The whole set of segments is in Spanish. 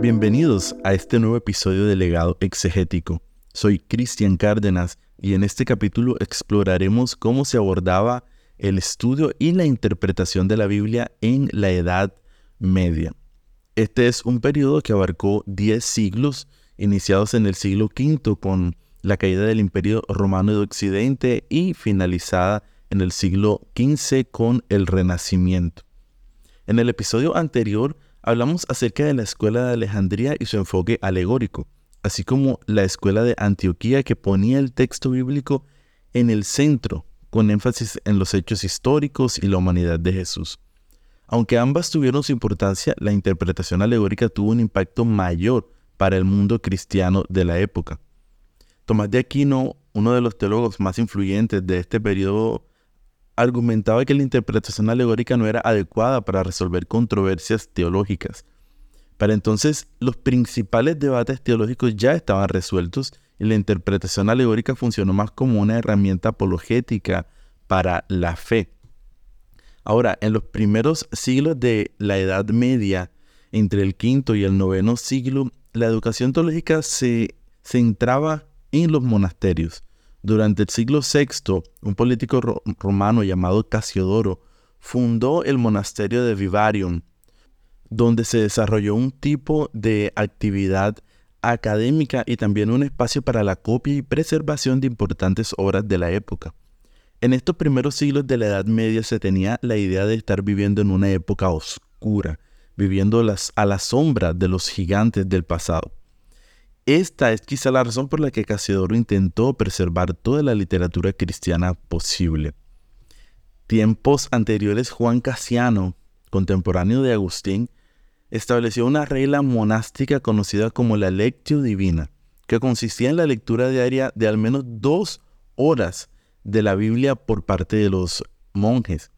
Bienvenidos a este nuevo episodio de Legado Exegético. Soy Cristian Cárdenas y en este capítulo exploraremos cómo se abordaba el estudio y la interpretación de la Biblia en la Edad Media. Este es un periodo que abarcó 10 siglos, iniciados en el siglo V con la caída del Imperio Romano de Occidente y finalizada en el siglo XV con el Renacimiento. En el episodio anterior hablamos acerca de la escuela de Alejandría y su enfoque alegórico, así como la escuela de Antioquía que ponía el texto bíblico en el centro, con énfasis en los hechos históricos y la humanidad de Jesús. Aunque ambas tuvieron su importancia, la interpretación alegórica tuvo un impacto mayor para el mundo cristiano de la época. Tomás de Aquino, uno de los teólogos más influyentes de este periodo argumentaba que la interpretación alegórica no era adecuada para resolver controversias teológicas. Para entonces, los principales debates teológicos ya estaban resueltos y la interpretación alegórica funcionó más como una herramienta apologética para la fe. Ahora, en los primeros siglos de la Edad Media, entre el quinto y el noveno siglo, la educación teológica se centraba en los monasterios. Durante el siglo VI, un político romano llamado Casiodoro fundó el monasterio de Vivarium, donde se desarrolló un tipo de actividad académica y también un espacio para la copia y preservación de importantes obras de la época. En estos primeros siglos de la Edad Media se tenía la idea de estar viviendo en una época oscura, viviendo a la sombra de los gigantes del pasado. Esta es quizá la razón por la que Casiodoro intentó preservar toda la literatura cristiana posible. Tiempos anteriores, Juan Casiano, contemporáneo de Agustín, estableció una regla monástica conocida como la lectio divina, que consistía en la lectura diaria de al menos dos horas de la Biblia por parte de los monjes.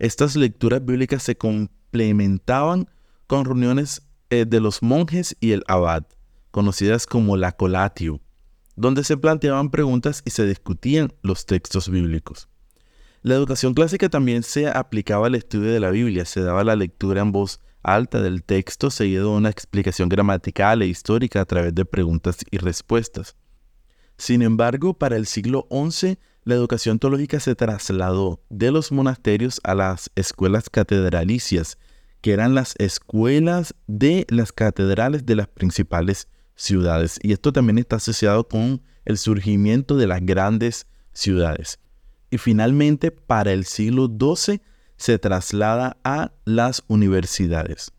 Estas lecturas bíblicas se complementaban con reuniones eh, de los monjes y el abad conocidas como la colatio, donde se planteaban preguntas y se discutían los textos bíblicos. La educación clásica también se aplicaba al estudio de la Biblia, se daba la lectura en voz alta del texto seguido de una explicación gramatical e histórica a través de preguntas y respuestas. Sin embargo, para el siglo XI, la educación teológica se trasladó de los monasterios a las escuelas catedralicias, que eran las escuelas de las catedrales de las principales ciudades. Y esto también está asociado con el surgimiento de las grandes ciudades. Y finalmente, para el siglo XII, se traslada a las universidades.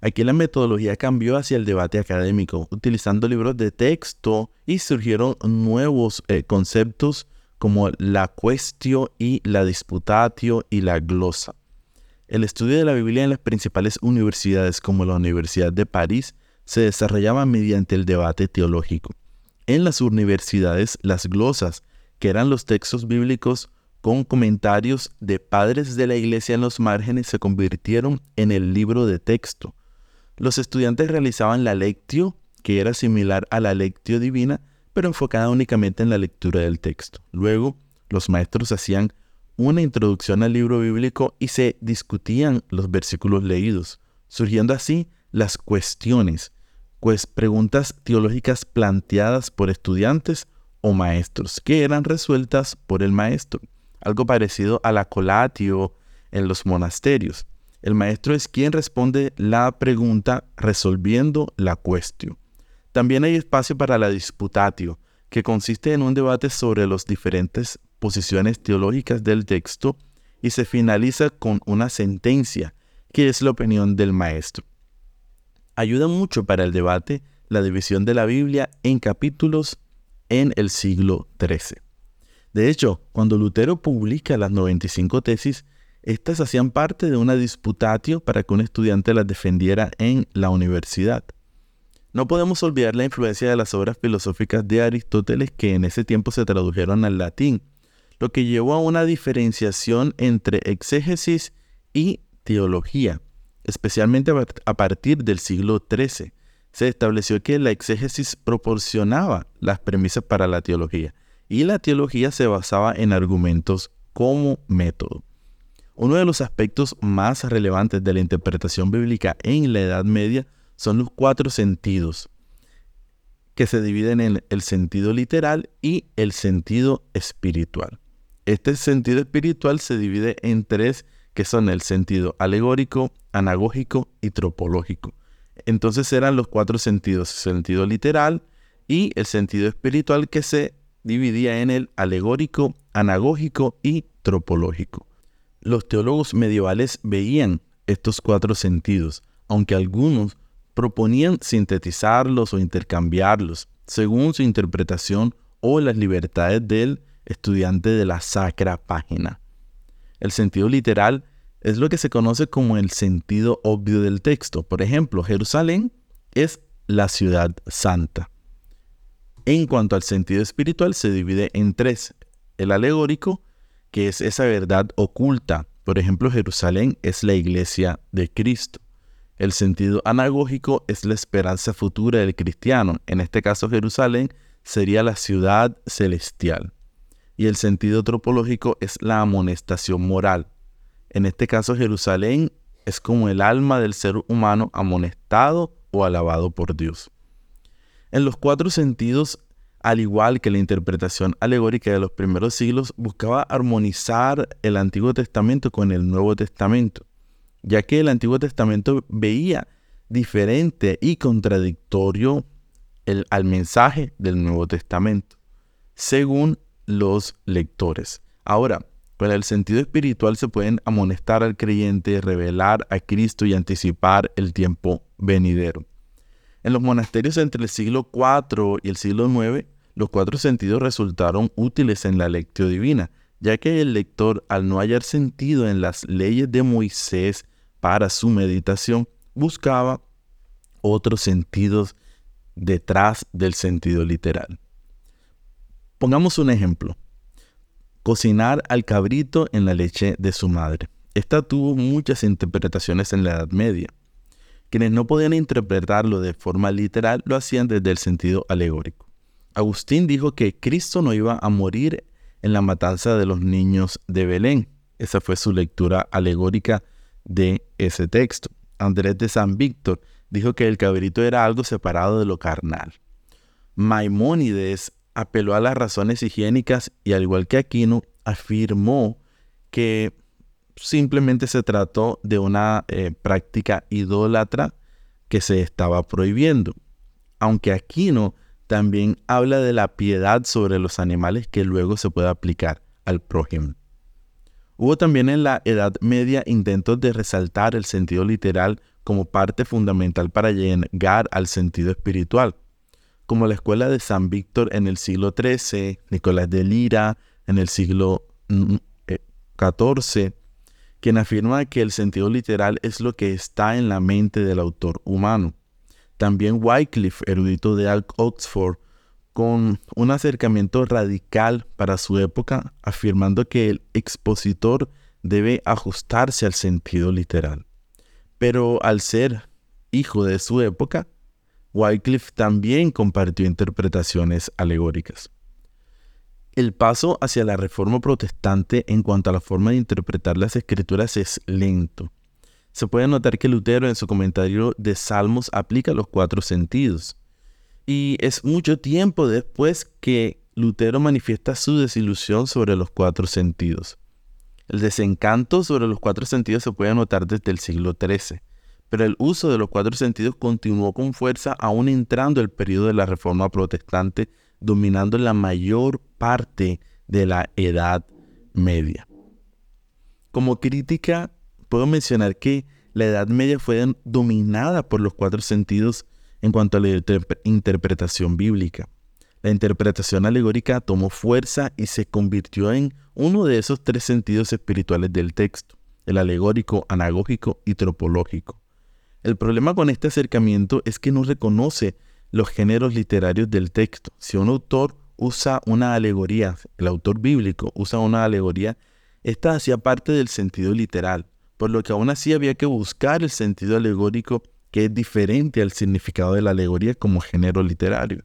Aquí la metodología cambió hacia el debate académico, utilizando libros de texto y surgieron nuevos eh, conceptos como la cuestio y la disputatio y la glosa. El estudio de la Biblia en las principales universidades como la Universidad de París se desarrollaba mediante el debate teológico. En las universidades, las glosas, que eran los textos bíblicos con comentarios de padres de la iglesia en los márgenes, se convirtieron en el libro de texto. Los estudiantes realizaban la lectio, que era similar a la lectio divina, pero enfocada únicamente en la lectura del texto. Luego, los maestros hacían una introducción al libro bíblico y se discutían los versículos leídos, surgiendo así las cuestiones, pues preguntas teológicas planteadas por estudiantes o maestros, que eran resueltas por el maestro, algo parecido a la colatio en los monasterios. El maestro es quien responde la pregunta resolviendo la cuestión. También hay espacio para la disputatio, que consiste en un debate sobre las diferentes posiciones teológicas del texto y se finaliza con una sentencia, que es la opinión del maestro ayuda mucho para el debate la división de la Biblia en capítulos en el siglo XIII. De hecho, cuando Lutero publica las 95 tesis, estas hacían parte de una disputatio para que un estudiante las defendiera en la universidad. No podemos olvidar la influencia de las obras filosóficas de Aristóteles que en ese tiempo se tradujeron al latín, lo que llevó a una diferenciación entre exégesis y teología especialmente a partir del siglo XIII, se estableció que la exégesis proporcionaba las premisas para la teología y la teología se basaba en argumentos como método. Uno de los aspectos más relevantes de la interpretación bíblica en la Edad Media son los cuatro sentidos, que se dividen en el sentido literal y el sentido espiritual. Este sentido espiritual se divide en tres, que son el sentido alegórico, anagógico y tropológico. Entonces eran los cuatro sentidos, el sentido literal y el sentido espiritual que se dividía en el alegórico, anagógico y tropológico. Los teólogos medievales veían estos cuatro sentidos, aunque algunos proponían sintetizarlos o intercambiarlos según su interpretación o las libertades del estudiante de la sacra página. El sentido literal es lo que se conoce como el sentido obvio del texto. Por ejemplo, Jerusalén es la ciudad santa. En cuanto al sentido espiritual, se divide en tres. El alegórico, que es esa verdad oculta. Por ejemplo, Jerusalén es la iglesia de Cristo. El sentido anagógico es la esperanza futura del cristiano. En este caso, Jerusalén sería la ciudad celestial. Y el sentido tropológico es la amonestación moral. En este caso, Jerusalén es como el alma del ser humano amonestado o alabado por Dios. En los cuatro sentidos, al igual que la interpretación alegórica de los primeros siglos, buscaba armonizar el Antiguo Testamento con el Nuevo Testamento ya que el Antiguo Testamento veía diferente y contradictorio el, al mensaje del Nuevo Testamento, según los lectores. Ahora, con el sentido espiritual se pueden amonestar al creyente, revelar a Cristo y anticipar el tiempo venidero. En los monasterios entre el siglo IV y el siglo IX, los cuatro sentidos resultaron útiles en la lectio divina, ya que el lector, al no hallar sentido en las leyes de Moisés para su meditación, buscaba otros sentidos detrás del sentido literal. Pongamos un ejemplo. Cocinar al cabrito en la leche de su madre. Esta tuvo muchas interpretaciones en la Edad Media. Quienes no podían interpretarlo de forma literal lo hacían desde el sentido alegórico. Agustín dijo que Cristo no iba a morir en la matanza de los niños de Belén. Esa fue su lectura alegórica de ese texto. Andrés de San Víctor dijo que el cabrito era algo separado de lo carnal. Maimónides apeló a las razones higiénicas y al igual que Aquino afirmó que simplemente se trató de una eh, práctica idólatra que se estaba prohibiendo. Aunque Aquino también habla de la piedad sobre los animales que luego se puede aplicar al prójimo. Hubo también en la Edad Media intentos de resaltar el sentido literal como parte fundamental para llegar al sentido espiritual, como la escuela de San Víctor en el siglo XIII, Nicolás de Lira en el siglo XIV, eh, quien afirma que el sentido literal es lo que está en la mente del autor humano. También Wycliffe, erudito de Oxford, con un acercamiento radical para su época, afirmando que el expositor debe ajustarse al sentido literal. Pero al ser hijo de su época, Wycliffe también compartió interpretaciones alegóricas. El paso hacia la reforma protestante en cuanto a la forma de interpretar las escrituras es lento. Se puede notar que Lutero en su comentario de Salmos aplica los cuatro sentidos, y es mucho tiempo después que Lutero manifiesta su desilusión sobre los cuatro sentidos. El desencanto sobre los cuatro sentidos se puede notar desde el siglo XIII, pero el uso de los cuatro sentidos continuó con fuerza aún entrando el periodo de la Reforma Protestante, dominando la mayor parte de la Edad Media. Como crítica, puedo mencionar que la Edad Media fue dominada por los cuatro sentidos en cuanto a la interpretación bíblica. La interpretación alegórica tomó fuerza y se convirtió en uno de esos tres sentidos espirituales del texto, el alegórico, anagógico y tropológico. El problema con este acercamiento es que no reconoce los géneros literarios del texto. Si un autor usa una alegoría, el autor bíblico usa una alegoría, esta hacía parte del sentido literal, por lo que aún así había que buscar el sentido alegórico que es diferente al significado de la alegoría como género literario.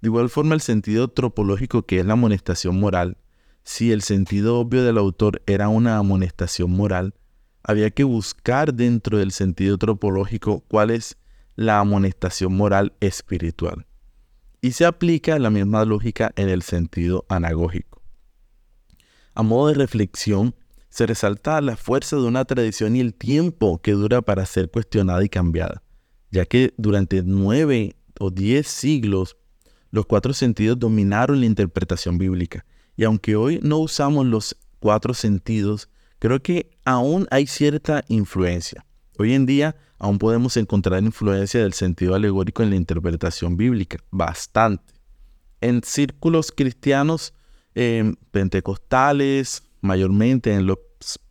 De igual forma, el sentido tropológico, que es la amonestación moral, si el sentido obvio del autor era una amonestación moral, había que buscar dentro del sentido tropológico cuál es la amonestación moral espiritual. Y se aplica la misma lógica en el sentido anagógico. A modo de reflexión, se resalta la fuerza de una tradición y el tiempo que dura para ser cuestionada y cambiada, ya que durante nueve o diez siglos los cuatro sentidos dominaron la interpretación bíblica. Y aunque hoy no usamos los cuatro sentidos, creo que aún hay cierta influencia. Hoy en día aún podemos encontrar influencia del sentido alegórico en la interpretación bíblica, bastante. En círculos cristianos eh, pentecostales, mayormente en los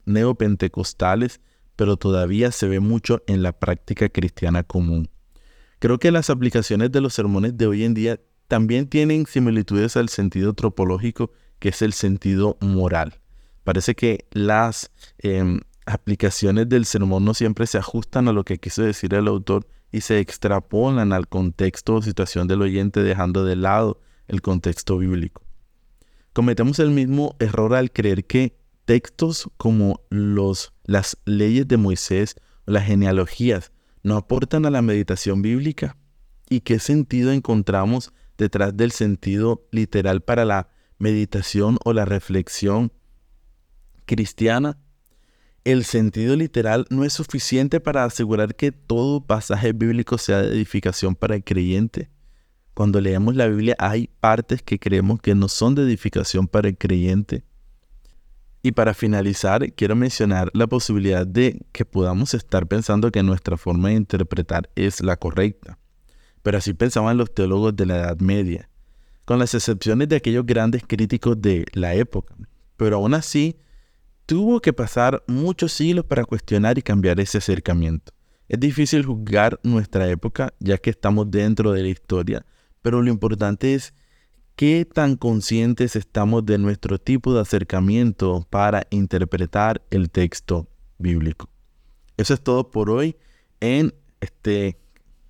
neopentecostales, pero todavía se ve mucho en la práctica cristiana común. Creo que las aplicaciones de los sermones de hoy en día también tienen similitudes al sentido tropológico, que es el sentido moral. Parece que las em, aplicaciones del sermón no siempre se ajustan a lo que quiso decir el autor y se extrapolan al contexto o situación del oyente dejando de lado el contexto bíblico. Cometemos el mismo error al creer que textos como los, las leyes de Moisés o las genealogías no aportan a la meditación bíblica? ¿Y qué sentido encontramos detrás del sentido literal para la meditación o la reflexión cristiana? El sentido literal no es suficiente para asegurar que todo pasaje bíblico sea de edificación para el creyente. Cuando leemos la Biblia hay partes que creemos que no son de edificación para el creyente. Y para finalizar, quiero mencionar la posibilidad de que podamos estar pensando que nuestra forma de interpretar es la correcta. Pero así pensaban los teólogos de la Edad Media, con las excepciones de aquellos grandes críticos de la época. Pero aún así, tuvo que pasar muchos siglos para cuestionar y cambiar ese acercamiento. Es difícil juzgar nuestra época ya que estamos dentro de la historia, pero lo importante es ¿Qué tan conscientes estamos de nuestro tipo de acercamiento para interpretar el texto bíblico? Eso es todo por hoy en este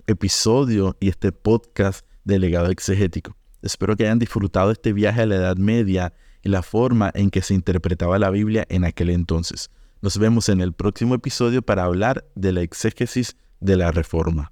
episodio y este podcast de legado exegético. Espero que hayan disfrutado este viaje a la Edad Media y la forma en que se interpretaba la Biblia en aquel entonces. Nos vemos en el próximo episodio para hablar de la exégesis de la Reforma.